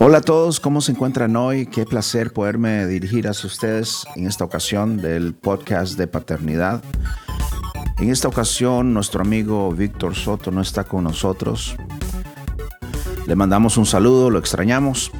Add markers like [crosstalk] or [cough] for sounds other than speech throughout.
Hola a todos, ¿cómo se encuentran hoy? Qué placer poderme dirigir a ustedes en esta ocasión del podcast de paternidad. En esta ocasión nuestro amigo Víctor Soto no está con nosotros. Le mandamos un saludo, lo extrañamos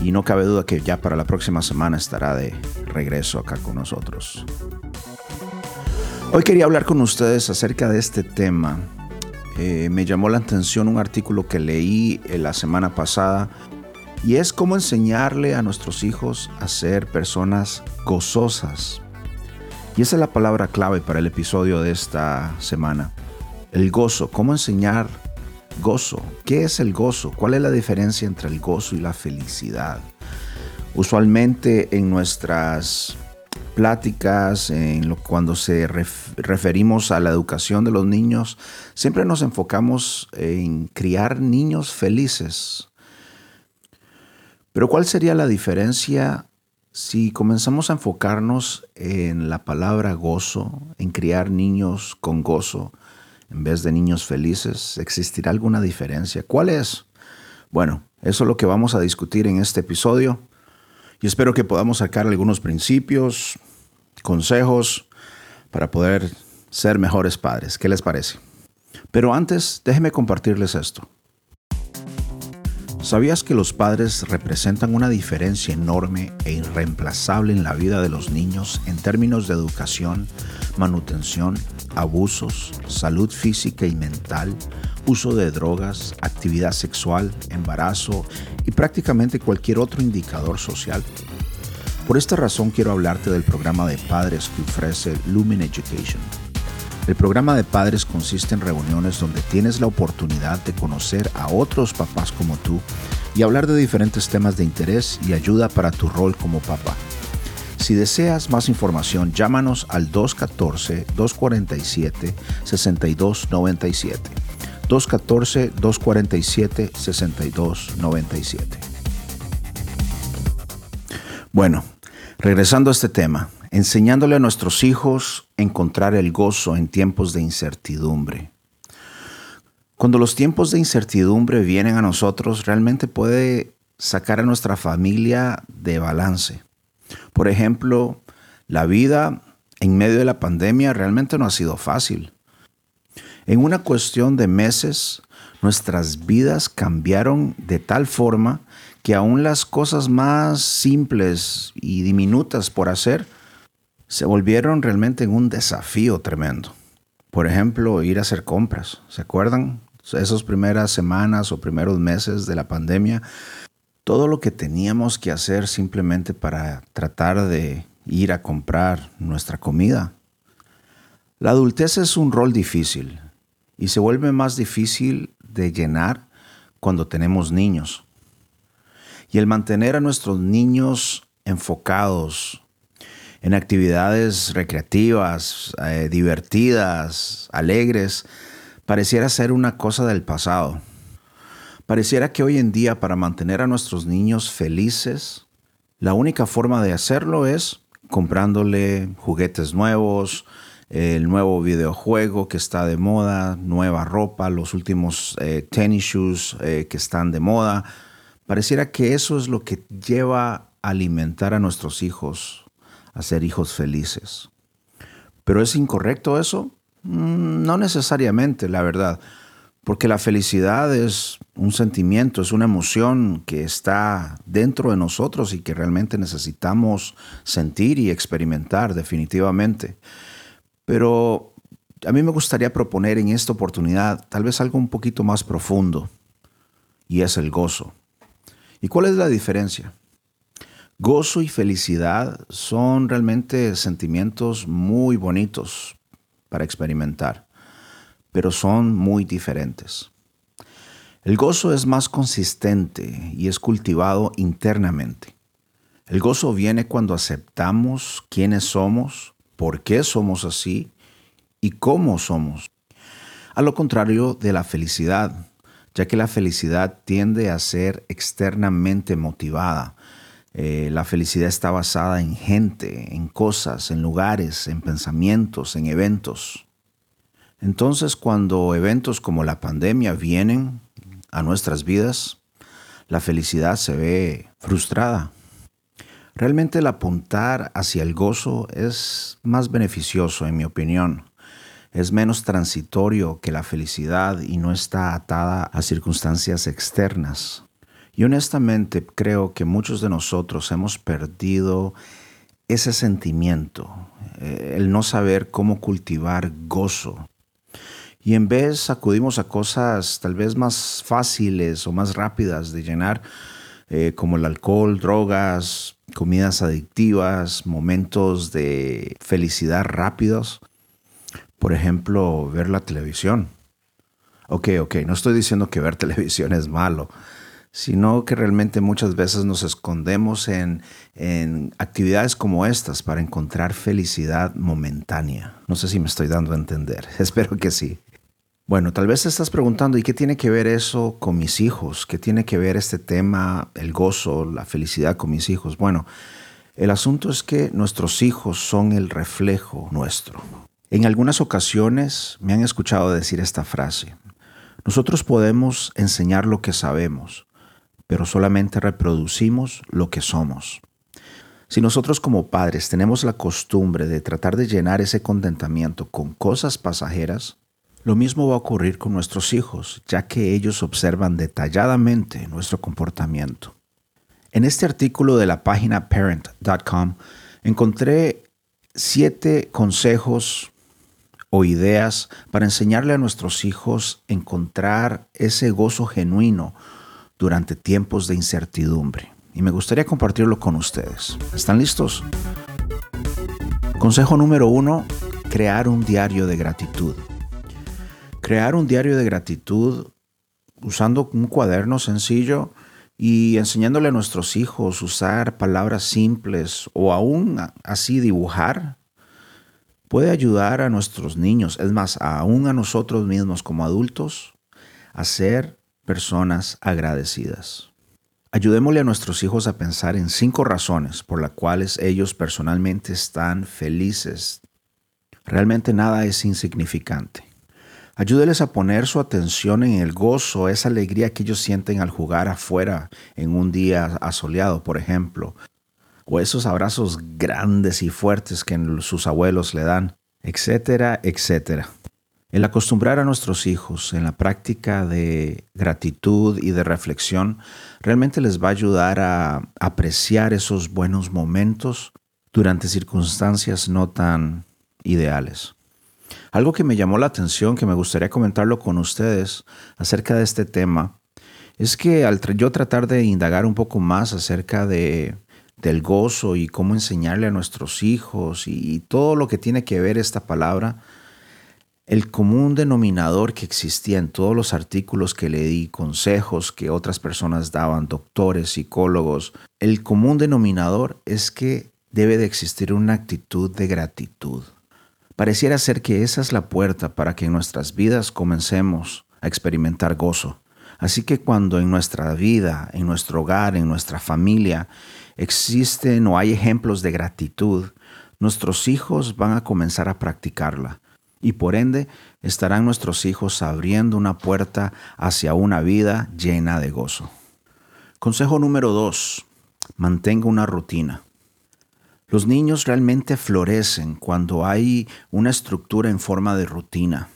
y no cabe duda que ya para la próxima semana estará de regreso acá con nosotros. Hoy quería hablar con ustedes acerca de este tema. Eh, me llamó la atención un artículo que leí eh, la semana pasada y es cómo enseñarle a nuestros hijos a ser personas gozosas. Y esa es la palabra clave para el episodio de esta semana. El gozo, cómo enseñar gozo. ¿Qué es el gozo? ¿Cuál es la diferencia entre el gozo y la felicidad? Usualmente en nuestras pláticas, cuando se referimos a la educación de los niños, siempre nos enfocamos en criar niños felices. Pero ¿cuál sería la diferencia si comenzamos a enfocarnos en la palabra gozo, en criar niños con gozo, en vez de niños felices? ¿Existirá alguna diferencia? ¿Cuál es? Bueno, eso es lo que vamos a discutir en este episodio y espero que podamos sacar algunos principios, consejos para poder ser mejores padres. ¿Qué les parece? Pero antes, déjenme compartirles esto. ¿Sabías que los padres representan una diferencia enorme e irreemplazable en la vida de los niños en términos de educación, manutención, abusos, salud física y mental, uso de drogas, actividad sexual, embarazo y prácticamente cualquier otro indicador social? Por esta razón quiero hablarte del programa de padres que ofrece Lumen Education el programa de padres consiste en reuniones donde tienes la oportunidad de conocer a otros papás como tú y hablar de diferentes temas de interés y ayuda para tu rol como papá. Si deseas más información, llámanos al 214-247-6297. 214-247-6297. Bueno, regresando a este tema, enseñándole a nuestros hijos a encontrar el gozo en tiempos de incertidumbre. Cuando los tiempos de incertidumbre vienen a nosotros, realmente puede sacar a nuestra familia de balance. Por ejemplo, la vida en medio de la pandemia realmente no ha sido fácil. En una cuestión de meses, nuestras vidas cambiaron de tal forma que aún las cosas más simples y diminutas por hacer se volvieron realmente un desafío tremendo. Por ejemplo, ir a hacer compras. ¿Se acuerdan? Esas primeras semanas o primeros meses de la pandemia, todo lo que teníamos que hacer simplemente para tratar de ir a comprar nuestra comida. La adultez es un rol difícil y se vuelve más difícil de llenar cuando tenemos niños. Y el mantener a nuestros niños enfocados en actividades recreativas, eh, divertidas, alegres, pareciera ser una cosa del pasado. Pareciera que hoy en día para mantener a nuestros niños felices, la única forma de hacerlo es comprándole juguetes nuevos, el nuevo videojuego que está de moda, nueva ropa, los últimos eh, tennis shoes eh, que están de moda. Pareciera que eso es lo que lleva a alimentar a nuestros hijos a ser hijos felices. ¿Pero es incorrecto eso? Mm, no necesariamente, la verdad, porque la felicidad es un sentimiento, es una emoción que está dentro de nosotros y que realmente necesitamos sentir y experimentar definitivamente. Pero a mí me gustaría proponer en esta oportunidad tal vez algo un poquito más profundo, y es el gozo. ¿Y cuál es la diferencia? Gozo y felicidad son realmente sentimientos muy bonitos para experimentar, pero son muy diferentes. El gozo es más consistente y es cultivado internamente. El gozo viene cuando aceptamos quiénes somos, por qué somos así y cómo somos. A lo contrario de la felicidad, ya que la felicidad tiende a ser externamente motivada, eh, la felicidad está basada en gente, en cosas, en lugares, en pensamientos, en eventos. Entonces cuando eventos como la pandemia vienen a nuestras vidas, la felicidad se ve frustrada. Realmente el apuntar hacia el gozo es más beneficioso, en mi opinión. Es menos transitorio que la felicidad y no está atada a circunstancias externas. Y honestamente creo que muchos de nosotros hemos perdido ese sentimiento, eh, el no saber cómo cultivar gozo. Y en vez acudimos a cosas tal vez más fáciles o más rápidas de llenar, eh, como el alcohol, drogas, comidas adictivas, momentos de felicidad rápidos. Por ejemplo, ver la televisión. Ok, ok, no estoy diciendo que ver [laughs] televisión es malo, sino que realmente muchas veces nos escondemos en, en, actividades como estas para encontrar felicidad momentánea. No sé si me estoy dando a entender, [laughs] espero que sí. Bueno, tal vez te estás preguntando, ¿y qué tiene que ver eso con mis hijos? ¿Qué tiene que ver este tema, el gozo, la felicidad con mis hijos? Bueno, el asunto es que nuestros hijos son el reflejo nuestro. En algunas ocasiones me han escuchado decir esta frase. Nosotros podemos enseñar lo que sabemos, pero solamente reproducimos lo que somos. Si nosotros como padres tenemos la costumbre de tratar de llenar ese contentamiento con cosas pasajeras, lo mismo va a ocurrir con nuestros hijos, ya que ellos observan detalladamente nuestro comportamiento. En este artículo de la página parent.com encontré siete consejos o ideas para enseñarle a nuestros hijos encontrar ese gozo genuino durante tiempos de incertidumbre. Y me gustaría compartirlo con ustedes. ¿Están listos? Consejo número uno, crear un diario de gratitud. Crear un diario de gratitud usando un cuaderno sencillo y enseñándole a nuestros hijos usar palabras simples o aún así dibujar puede ayudar a nuestros niños, es más, aún a nosotros mismos como adultos, a ser personas agradecidas. Ayudémosle a nuestros hijos a pensar en cinco razones por las cuales ellos personalmente están felices. Realmente nada es insignificante. Ayúdeles a poner su atención en el gozo, esa alegría que ellos sienten al jugar afuera en un día asoleado, por ejemplo, o esos abrazos grandes y fuertes que sus abuelos le dan, etcétera, etcétera. El acostumbrar a nuestros hijos en la práctica de gratitud y de reflexión realmente les va a ayudar a apreciar esos buenos momentos durante circunstancias no tan ideales. Algo que me llamó la atención, que me gustaría comentarlo con ustedes acerca de este tema, es que al yo tratar de indagar un poco más acerca de, del gozo y cómo enseñarle a nuestros hijos y, todo lo que tiene que ver esta palabra, el común denominador que existía en todos los artículos que leí, consejos que otras personas daban, doctores, psicólogos, el común denominador es que debe de existir una actitud de gratitud. Pareciera ser que esa es la puerta para que en nuestras vidas comencemos a experimentar gozo. Así que cuando en nuestra vida, en nuestro hogar, en nuestra familia, existen o hay ejemplos de gratitud, nuestros hijos van a comenzar a practicarla y por ende estarán nuestros hijos abriendo una puerta hacia una vida llena de gozo. Consejo número dos, mantenga una rutina. Los niños realmente florecen cuando hay una estructura en forma de rutina.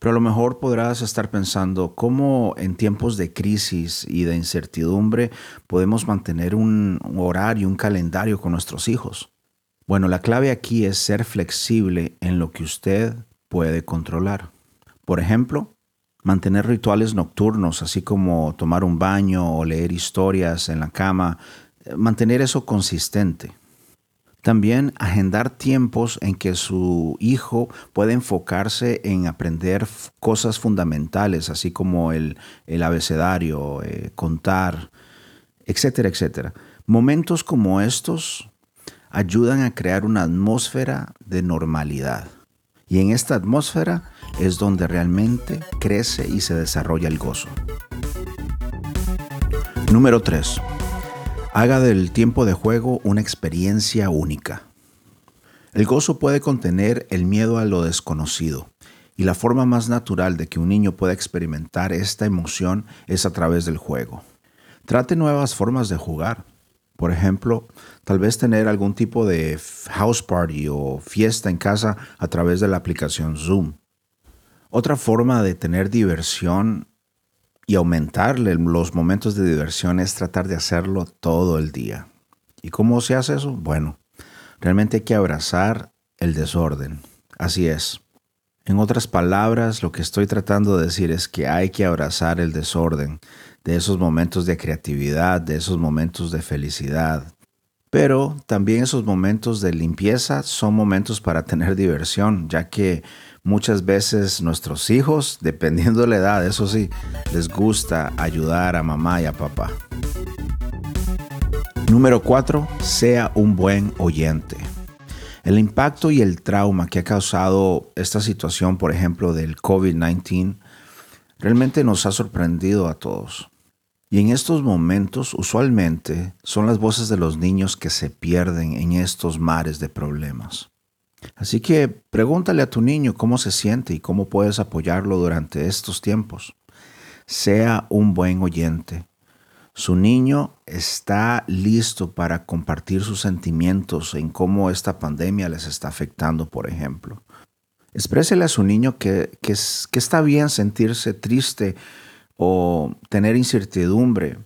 Pero a lo mejor podrás estar pensando cómo en tiempos de crisis y de incertidumbre podemos mantener un horario, un calendario con nuestros hijos. Bueno, la clave aquí es ser flexible en lo que usted puede controlar. Por ejemplo, mantener rituales nocturnos, así como tomar un baño o leer historias en la cama, mantener eso consistente. También agendar tiempos en que su hijo pueda enfocarse en aprender cosas fundamentales, así como el, abecedario, eh, contar, etcétera, etcétera. Momentos como estos ayudan a crear una atmósfera de normalidad. Y en esta atmósfera es donde realmente crece y se desarrolla el gozo. Número 3. Haga del tiempo de juego una experiencia única. El gozo puede contener el miedo a lo desconocido, y la forma más natural de que un niño pueda experimentar esta emoción es a través del juego. Trate nuevas formas de jugar. Por ejemplo, tal vez tener algún tipo de house party o fiesta en casa a través de la aplicación Zoom. Otra forma de tener diversión y aumentarle los momentos de diversión es tratar de hacerlo todo el día. ¿Y cómo se hace eso? Bueno, realmente hay que abrazar el desorden. Así es. En otras palabras, lo que estoy tratando de decir es que hay que abrazar el desorden de esos momentos de creatividad, de esos momentos de felicidad. Pero también esos momentos de limpieza son momentos para tener diversión, ya que muchas veces nuestros hijos, [laughs] dependiendo de la edad, eso sí, les gusta ayudar a mamá y a papá. Número 4. Sea un buen oyente. El impacto y el trauma que ha causado esta situación, por ejemplo, del COVID-19, realmente nos ha sorprendido a todos. Y en estos momentos, usualmente, son las voces de los niños que se pierden en estos mares de problemas. Así que pregúntale a tu niño cómo se siente y cómo puedes apoyarlo durante estos tiempos. Sea un buen oyente. Su niño está listo para compartir sus sentimientos en cómo esta pandemia les está afectando, por ejemplo. Exprésele a su niño que, que está bien sentirse triste o tener incertidumbre,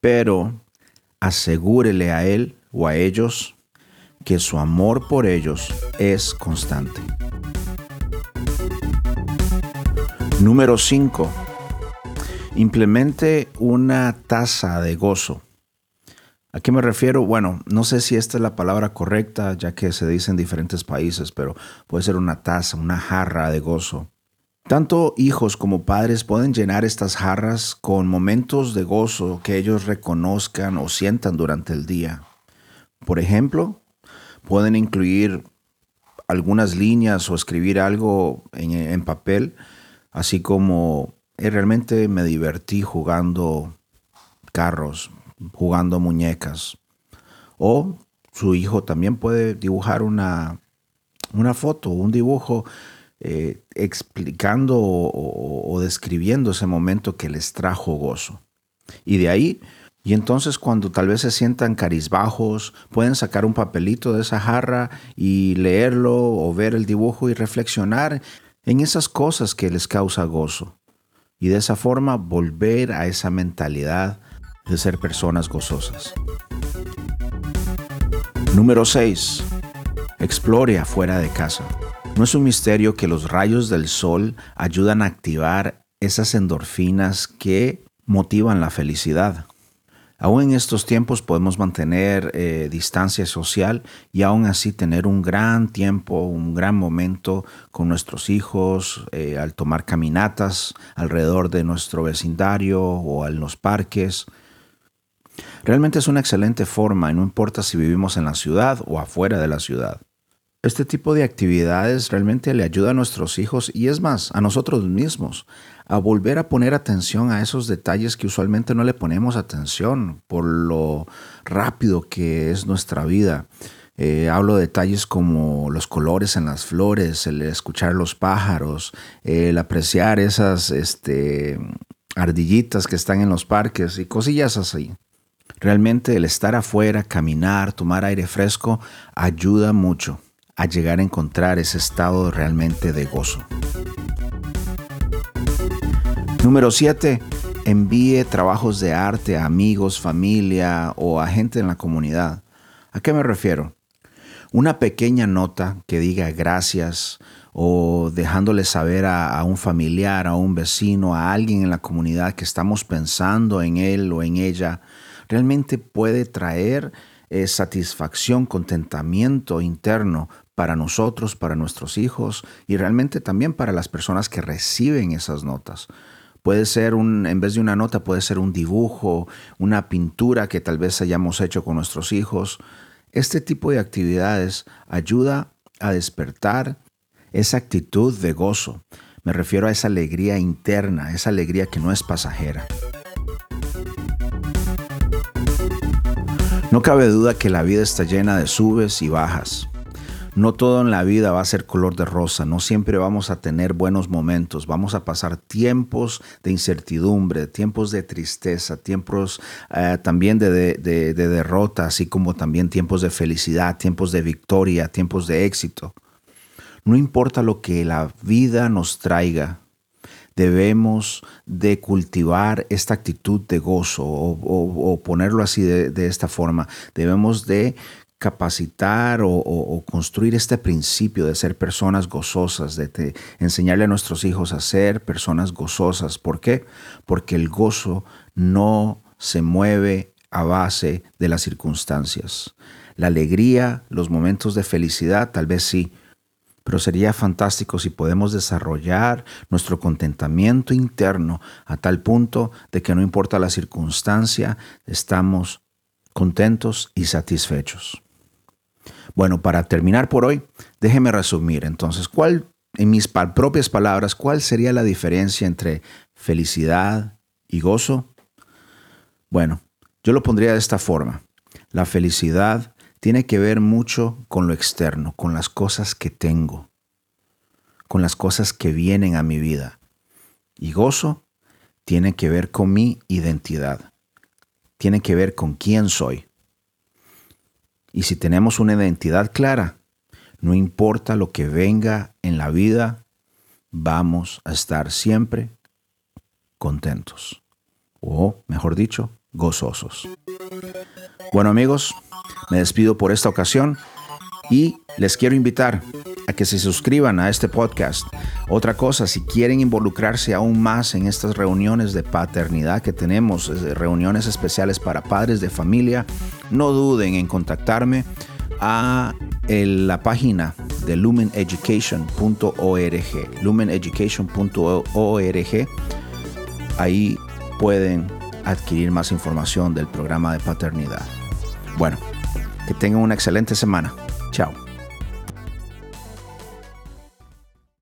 pero asegúrele a él o a ellos que su amor por ellos es constante. Número 5. Implemente una tasa de gozo. ¿A qué me refiero? Bueno, no sé si esta es la palabra correcta, ya que se dice en diferentes países, pero puede ser una taza, una jarra de gozo. Tanto hijos como padres pueden llenar estas jarras con momentos de gozo que ellos reconozcan o sientan durante el día. Por ejemplo, pueden incluir algunas líneas o escribir algo en, papel, así como eh, realmente me divertí jugando carros, jugando muñecas. O su hijo también puede dibujar una, una foto, un dibujo eh, explicando o, describiendo ese momento que les trajo gozo. Y de ahí, y entonces cuando tal vez se sientan carizbajos, pueden sacar un papelito de esa jarra y leerlo o ver el dibujo y reflexionar en esas cosas que les causa gozo. Y de esa forma volver a esa mentalidad de ser personas gozosas. Número 6. Explore afuera de casa. No es un misterio que los rayos del sol ayudan a activar esas endorfinas que motivan la felicidad. Aún en estos tiempos podemos mantener eh, distancia social y aún así tener un gran tiempo, un gran momento con nuestros hijos, eh, al tomar caminatas alrededor de nuestro vecindario o en los parques. Realmente es una excelente forma y no importa si vivimos en la ciudad o afuera de la ciudad. Este tipo de actividades realmente le ayuda a nuestros hijos y es más, a nosotros mismos, a volver a poner atención a esos detalles que usualmente no le ponemos atención por lo rápido que es nuestra vida. Eh, hablo de detalles como los colores en las flores, el escuchar los pájaros, el apreciar esas este, ardillitas que están en los parques y cosillas así. Realmente el estar afuera, caminar, tomar aire fresco, ayuda mucho a llegar a encontrar ese estado realmente de gozo. Número 7. Envíe trabajos de arte a amigos, familia o a gente en la comunidad. ¿A qué me refiero? Una pequeña nota que diga gracias o dejándole saber a, un familiar, a un vecino, a alguien en la comunidad que estamos pensando en él o en ella, realmente puede traer eh, satisfacción, contentamiento interno para nosotros, para nuestros hijos y realmente también para las personas que reciben esas notas. Puede ser un, en vez de una nota, puede ser un dibujo, una pintura que tal vez hayamos hecho con nuestros hijos. Este tipo de actividades ayuda a despertar esa actitud de gozo. Me refiero a esa alegría interna, esa alegría que no es pasajera. No cabe duda que la vida está llena de subes y bajas. No todo en la vida va a ser color de rosa, no siempre vamos a tener buenos momentos, vamos a pasar tiempos de incertidumbre, tiempos de tristeza, tiempos eh, también de, de derrota, así como también tiempos de felicidad, tiempos de victoria, tiempos de éxito. No importa lo que la vida nos traiga, debemos de cultivar esta actitud de gozo o, ponerlo así de, esta forma. Debemos de capacitar o, construir este principio de ser personas gozosas, de, enseñarle a nuestros hijos a ser personas gozosas. ¿Por qué? Porque el gozo no se mueve a base de las circunstancias. La alegría, los momentos de felicidad, tal vez sí, pero sería fantástico si podemos desarrollar nuestro contentamiento interno a tal punto de que no importa la circunstancia, estamos contentos y satisfechos. Bueno, para terminar por hoy, déjeme resumir entonces, ¿cuál, en mis propias palabras, cuál sería la diferencia entre felicidad y gozo? Bueno, yo lo pondría de esta forma. La felicidad tiene que ver mucho con lo externo, con las cosas que tengo, con las cosas que vienen a mi vida. Y gozo tiene que ver con mi identidad, tiene que ver con quién soy. Y si tenemos una identidad clara, no importa lo que venga en la vida, vamos a estar siempre contentos. O, mejor dicho, gozosos. Bueno amigos, me despido por esta ocasión y les quiero invitar a que se suscriban a este podcast. Otra cosa, si quieren involucrarse aún más en estas reuniones de paternidad que tenemos, reuniones especiales para padres de familia, no duden en contactarme a la página de lumeneducation.org, lumeneducation.org. Ahí pueden adquirir más información del programa de paternidad. Bueno, que tengan una excelente semana. Chao.